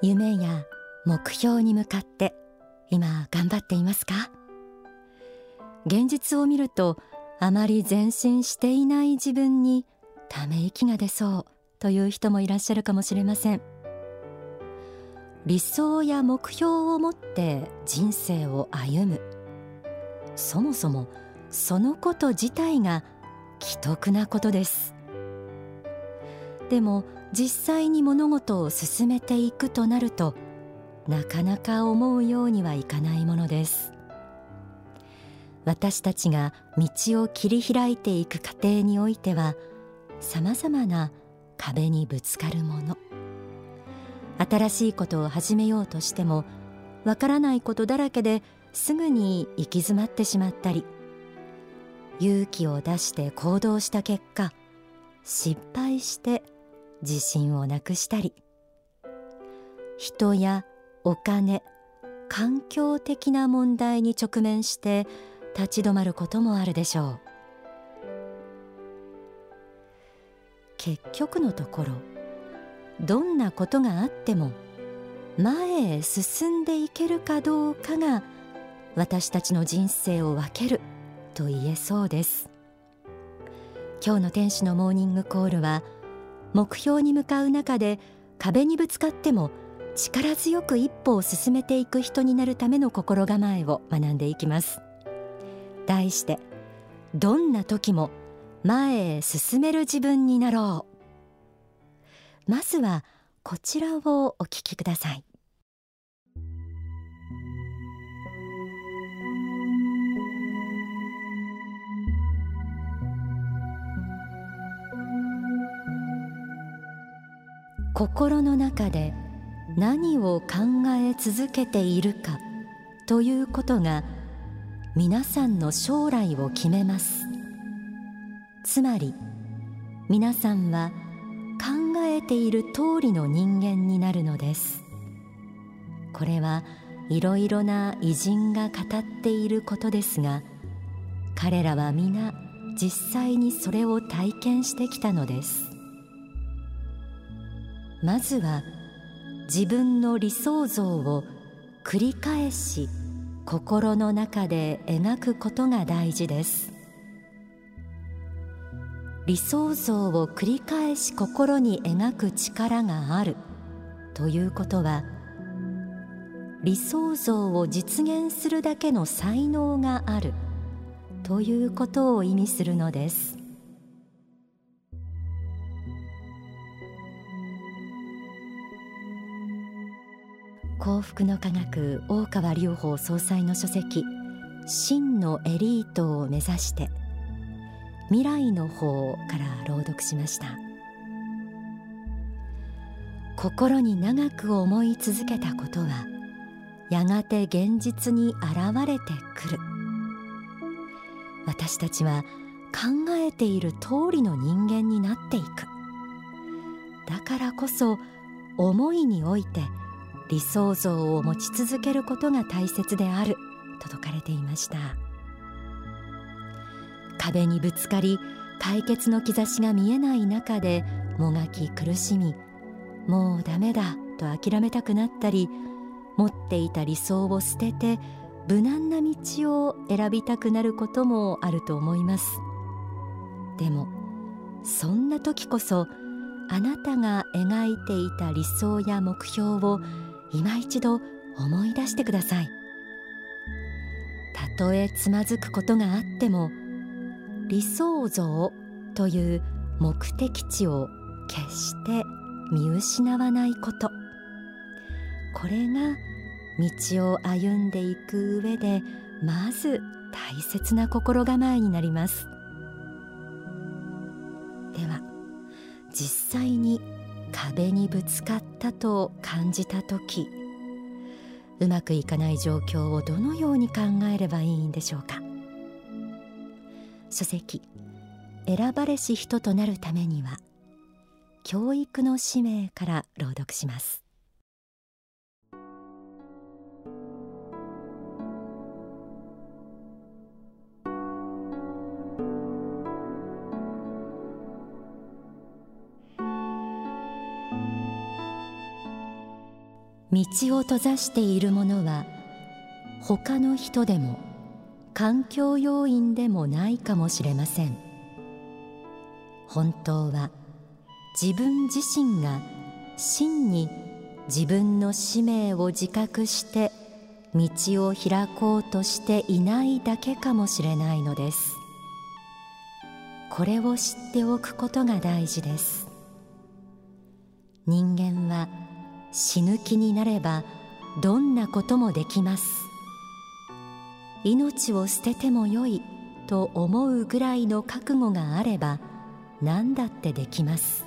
夢や目標に向かって今頑張っていますか？現実を見るとあまり前進していない自分にため息が出そうという人もいらっしゃるかもしれません。理想や目標を持って人生を歩む。そもそもそのこと自体が奇特なことです。でも実際に物事を進めていくとなるとなかなか思うようにはいかないものです。私たちが道を切り開いていく過程においてはさまざまな壁にぶつかるもの。新しいことを始めようとしてもわからないことだらけですぐに行き詰まってしまったり勇気を出して行動した結果失敗して自信をなくしたり人やお金環境的な問題に直面して立ち止まることもあるでしょう。結局のところどんなことがあっても前へ進んでいけるかどうかが私たちの人生を分けると言えそうです。今日の天使のモーニングコールは目標に向かう中で壁にぶつかっても力強く一歩を進めていく人になるための心構えを学んでいきます。題してどんな時も前へ進める自分になろう。まずはこちらをお聞きください。心の中で何を考え続けているかということが皆さんの将来を決めます。つまり皆さんは考えている通りの人間になるのです。これはいろいろな偉人が語っていることですが彼らは皆実際にそれを体験してきたのです。まずは自分の理想像を繰り返し心の中で描くことが大事です。理想像を繰り返し心に描く力があるということは理想像を実現するだけの才能があるということを意味するのです。幸福の科学大川隆法総裁の書籍真のエリートを目指して未来の方から朗読しました。心に長く思い続けたことはやがて現実に現れてくる。私たちは考えている通りの人間になっていく。だからこそ思いにおいて理想像を持ち続けることが大切である。と説かれていました。壁にぶつかり解決の兆しが見えない中でもがき苦しみもうダメだと諦めたくなったり持っていた理想を捨てて無難な道を選びたくなることもあると思います。でもそんな時こそあなたが描いていた理想や目標を今一度思い出してください。たとえつまずくことがあっても理想像という目的地を決して見失わないこと。これが道を歩んでいく上でまず大切な心構えになります。では実際に壁にぶつかったと感じた時うまくいかない状況をどのように考えればいいんでしょうか。書籍選ばれし人となるためには教育の使命から朗読します。道を閉ざしているものは他の人でも環境要因でもないかもしれません。本当は自分自身が真に自分の使命を自覚して道を開こうとしていないだけかもしれないのです。これを知っておくことが大事です。人間は死ぬ気になればどんなこともできます。命を捨ててもよいと思うぐらいの覚悟があれば何だってできます。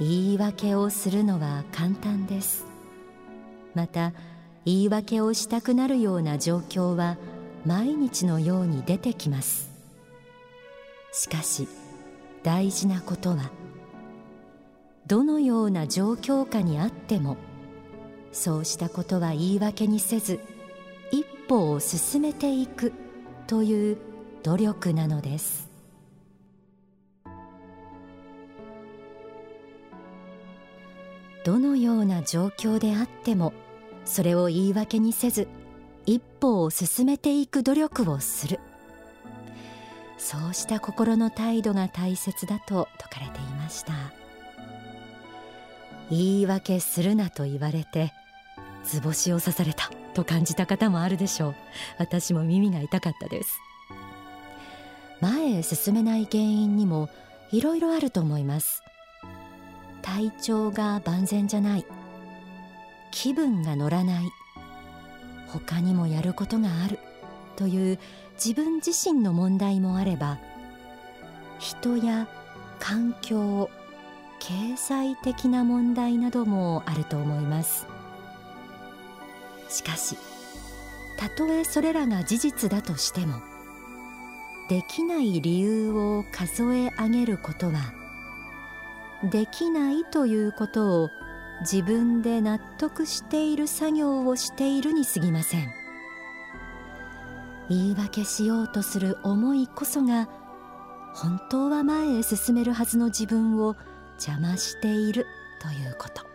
言い訳をするのは簡単です。また言い訳をしたくなるような状況は毎日のように出てきます。しかし大事なことはどのような状況下にあってもそうしたことは言い訳にせず一歩を進めていくという努力なのです。どのような状況であってもそれを言い訳にせず一歩を進めていく努力をする。そうした心の態度が大切だと説かれていました。言い訳するなと言われて図星を刺されたと感じた方もあるでしょう。私も耳が痛かったです。前へ進めない原因にもいろいろあると思います。体調が万全じゃない。気分が乗らない。他にもやることがある。という自分自身の問題もあれば人や環境経済的な問題などもあると思います。しかしたとえそれらが事実だとしてもできない理由を数え上げることはできないということを自分で納得している作業をしているに過ぎません。言い訳しようとする思いこそが本当は前へ進めるはずの自分を邪魔しているということ。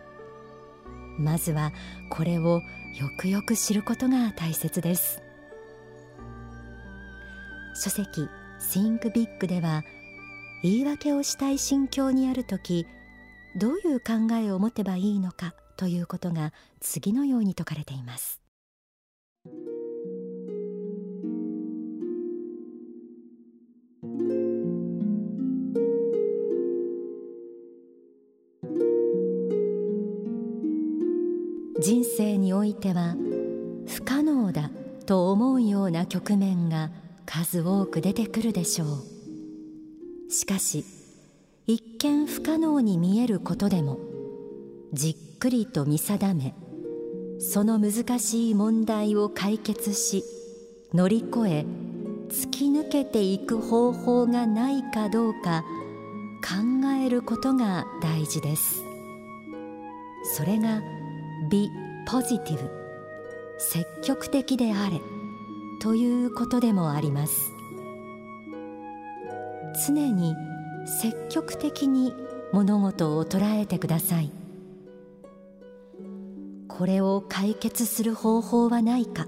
まずはこれをよくよく知ることが大切です。書籍 Think Big では言い訳をしたい心境にある時どういう考えを持てばいいのかということが次のように説かれています。ては不可能だと思うような局面が数多く出てくるでしょう。しかし一見不可能に見えることでもじっくりと見定めその難しい問題を解決し乗り越え突き抜けていく方法がないかどうか考えることが大事です。それが Be p o s i 積極的であれということでもあります。常に積極的に物事を捉えてください。これを解決する方法はないか。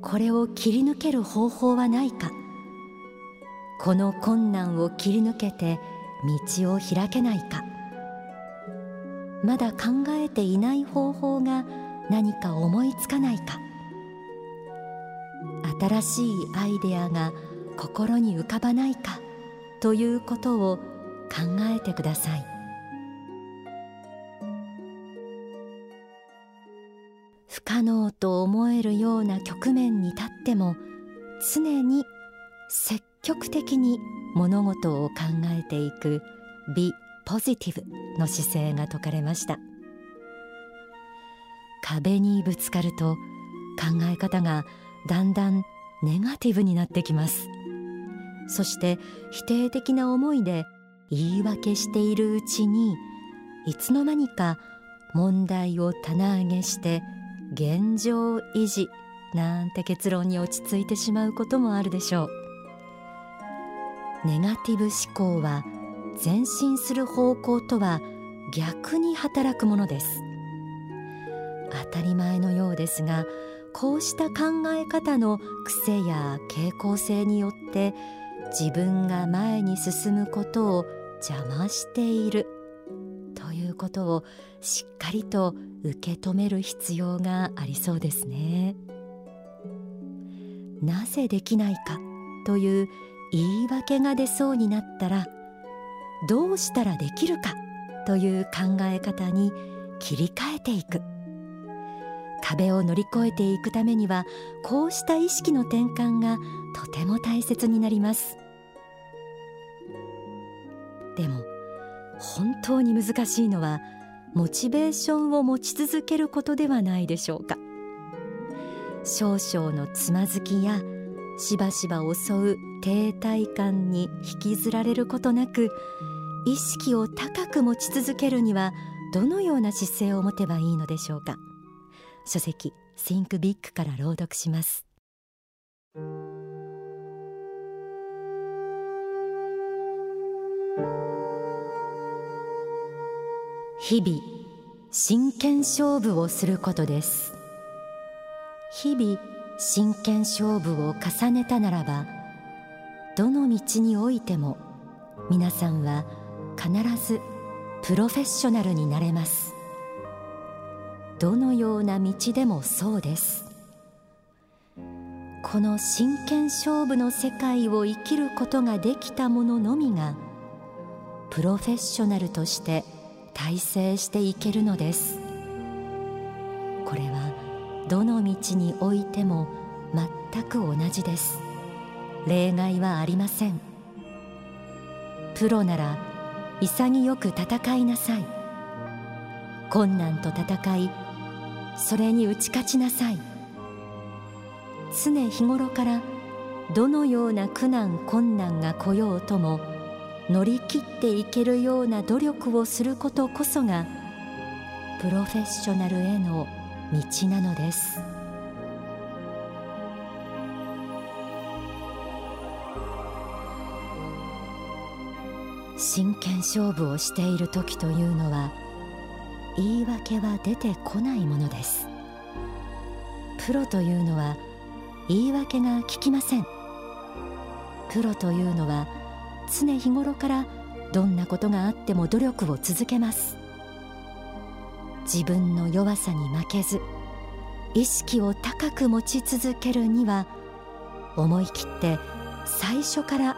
これを切り抜ける方法はないか。この困難を切り抜けて道を開けないか。まだ考えていない方法が何か思いつかないか。新しいアイデアが心に浮かばないかということを考えてください。不可能と思えるような局面に立っても常に積極的に物事を考えていく美ポジティブの姿勢が説かれました。壁にぶつかると考え方がだんだんネガティブになってきます。そして否定的な思いで言い訳しているうちにいつの間にか問題を棚上げして現状維持なんて結論に落ち着いてしまうこともあるでしょう。ネガティブ思考は前進する方向とは逆に働くものです。当たり前のようですがこうした考え方の癖や傾向性によって自分が前に進むことを邪魔しているということをしっかりと受け止める必要がありそうですね。なぜできないかという言い訳が出そうになったらどうしたらできるかという考え方に切り替えていく。壁を乗り越えていくためにはこうした意識の転換がとても大切になります。でも本当に難しいのはモチベーションを持ち続けることではないでしょうか。少々のつまずきやしばしば襲う停滞感に引きずられることなく意識を高く持ち続けるにはどのような姿勢を持てばいいのでしょうか。書籍 Think Big から朗読します。日々真剣勝負をすることです。日々真剣勝負を重ねたならばどの道においても皆さんは必ずプロフェッショナルになれます。どのような道でもそうです。この真剣勝負の世界を生きることができた者のみがプロフェッショナルとして大成していけるのです。これはどの道においても全く同じです。例外はありません。プロなら潔く戦いなさい。困難と戦いそれに打ち勝ちなさい。常日頃からどのような苦難困難が来ようとも乗り切っていけるような努力をすることこそがプロフェッショナルへの道なのです。真剣勝負をしている時というのは言い訳は出てこないものです。プロというのは言い訳が聞きません。プロというのは常日頃からどんなことがあっても努力を続けます。自分の弱さに負けず意識を高く持ち続けるには思い切って最初から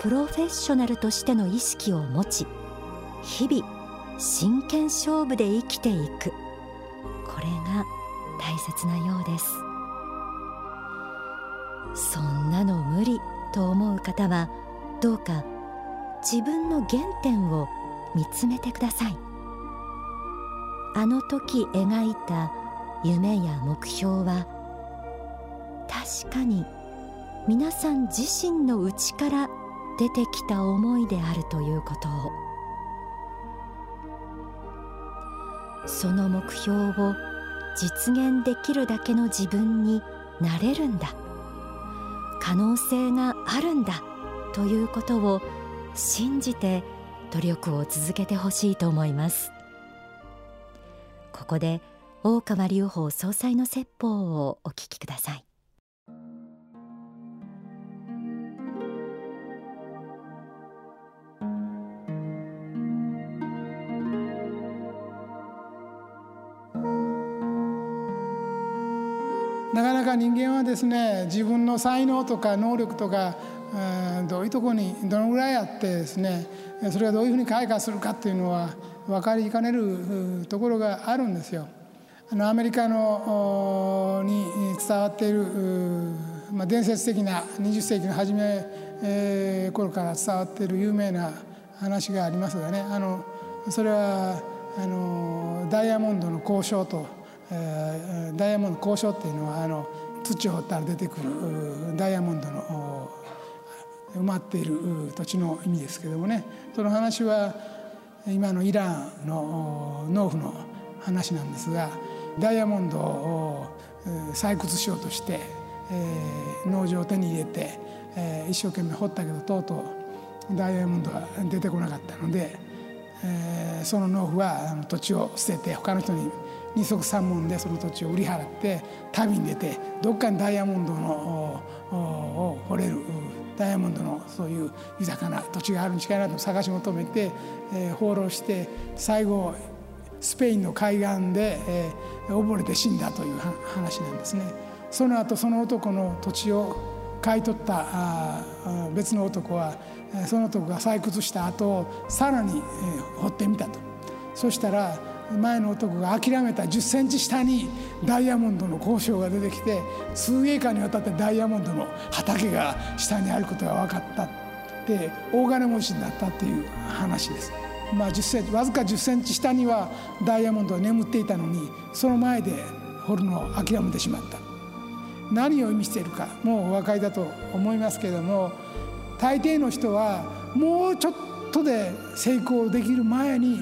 プロフェッショナルとしての意識を持ち日々真剣勝負で生きていく。これが大切なようです。そんなの無理と思う方はどうか自分の原点を見つめてください。あの時描いた夢や目標は確かに皆さん自身の内から出てきた思いであるということを。その目標を実現できるだけの自分になれるんだ。可能性があるんだということを信じて努力を続けてほしいと思います。ここで大川隆法総裁の説法をお聞きください。か人間はですね自分の才能とか能力とかどういうところにどのぐらいあってですねそれがどういうふうに開花するかっていうのは分かりかねるところがあるんですよ。あのアメリカのに伝わっている、まあ、伝説的な20世紀の初め、えー、頃から伝わっている有名な話がありますがねあのそれはあのダイヤモンドの交渉と、えー、ダイヤモンド交渉っていうのはあの土を掘ったら出てくるダイヤモンドの埋まっている土地の意味ですけどもね。その話は今のイランの農夫の話なんですがダイヤモンドを採掘しようとして、農場を手に入れて、一生懸命掘ったけどとうとうダイヤモンドが出てこなかったので、その農夫は土地を捨てて他の人に二足三門でその土地を売り払って旅に出てどっかにダイヤモンドのを掘れるダイヤモンドのそういう豊かな土地があるに違いないと探し求めて、えー、放浪して最後スペインの海岸で、えー、溺れて死んだという話なんですね。その後その男の土地を買い取ったあ別の男はその男が採掘した後さらに、えー、掘ってみたとそしたら前の男が諦めた1 0センチ下にダイヤモンドの交渉が出てきて数栄間にわたってダイヤモンドの畑が下にあることが分かったって大金持ちになったっていう話です。まあ、10センチわずか1 0センチ下にはダイヤモンドが眠っていたのにその前で掘るのを諦めてしまった何を意味しているかもうお分かりだと思いますけれども大抵の人はもうちょっとで成功できる前に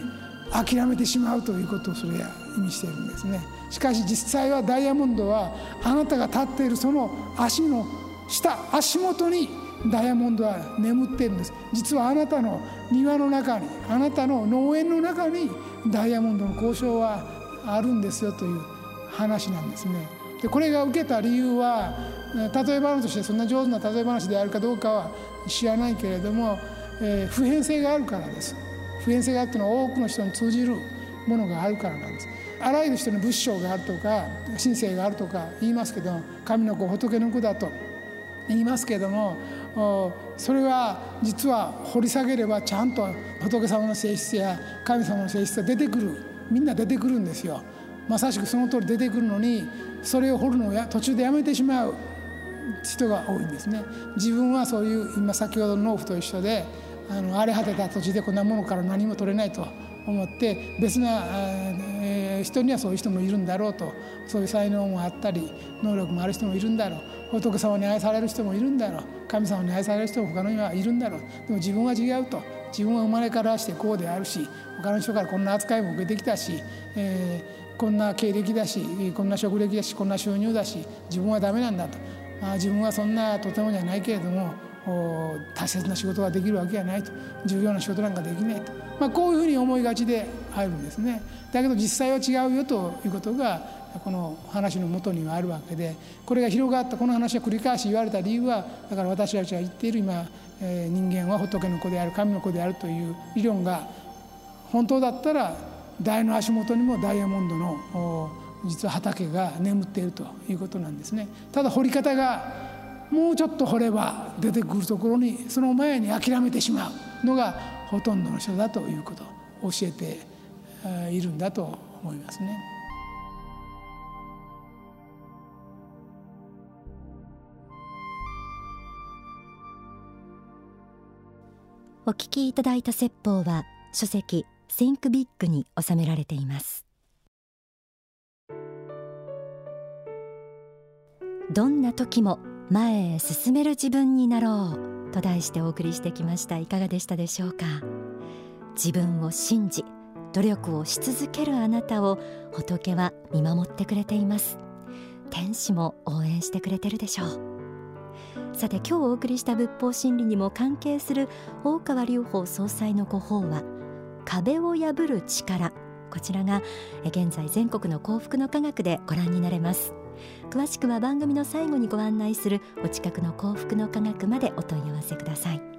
諦めてしまうということをそれは意味しているんですね。しかし実際はダイヤモンドはあなたが立っているその足の下足元にダイヤモンドは眠っているんです。実はあなたの庭の中にあなたの農園の中にダイヤモンドの交渉はあるんですよという話なんですね。でこれが受けた理由は例え話としてそんな上手な例え話であるかどうかは知らないけれども、えー、普遍性があるからです。普遍性があるというのは多くの人に通じるものがあるからなんです。あらゆる人の仏性があるとか神性があるとか言いますけど神の子仏の子だと言いますけどもそれは実は掘り下げればちゃんと仏様の性質や神様の性質が出てくるみんな出てくるんですよ。まさしくその通り出てくるのにそれを掘るのを途中でやめてしまう人が多いんですね。自分はそういう今先ほどの農夫と一緒であの荒れ果てた土地でこんなものから何も取れないと思って別な、えー、人にはそういう人もいるんだろうとそういう才能もあったり能力もある人もいるんだろう仏様に愛される人もいるんだろう神様に愛される人も他のにはいるんだろう。でも自分は違うと自分は生まれからしてこうであるし他の人からこんな扱いも受けてきたし、えー、こんな経歴だしこんな職歴だしこんな収入だし自分はダメなんだと、あ、自分はそんなとてもじゃないけれども大切な仕事ができるわけがないと。重要な仕事なんかできないと、まあ、こういうふうに思いがちであるんですね。だけど実際は違うよということがこの話のもとにはあるわけでこれが広がったこの話は繰り返し言われた理由はだから私たちが言っている今、えー、人間は仏の子である神の子であるという理論が本当だったら大の足元にもダイヤモンドの実は畑が眠っているということなんですね。ただ掘り方がもうちょっと掘れば出てくるところにその前に諦めてしまうのがほとんどの人だということを教えているんだと思いますね。お聞きいただいた説法は書籍 Think Big に収められていますどんな時も前へ進める自分になろうと題してお送りしてきました。いかがでしたでしょうか？自分を信じ努力をし続けるあなたを仏は見守ってくれています。天使も応援してくれてるでしょう。さて今日お送りした仏法真理にも関係する大川隆法総裁のご法は壁を破る力。こちらが現在全国の幸福の科学でご覧になれます。詳しくは番組の最後にご案内するお近くの幸福の科学までお問い合わせください。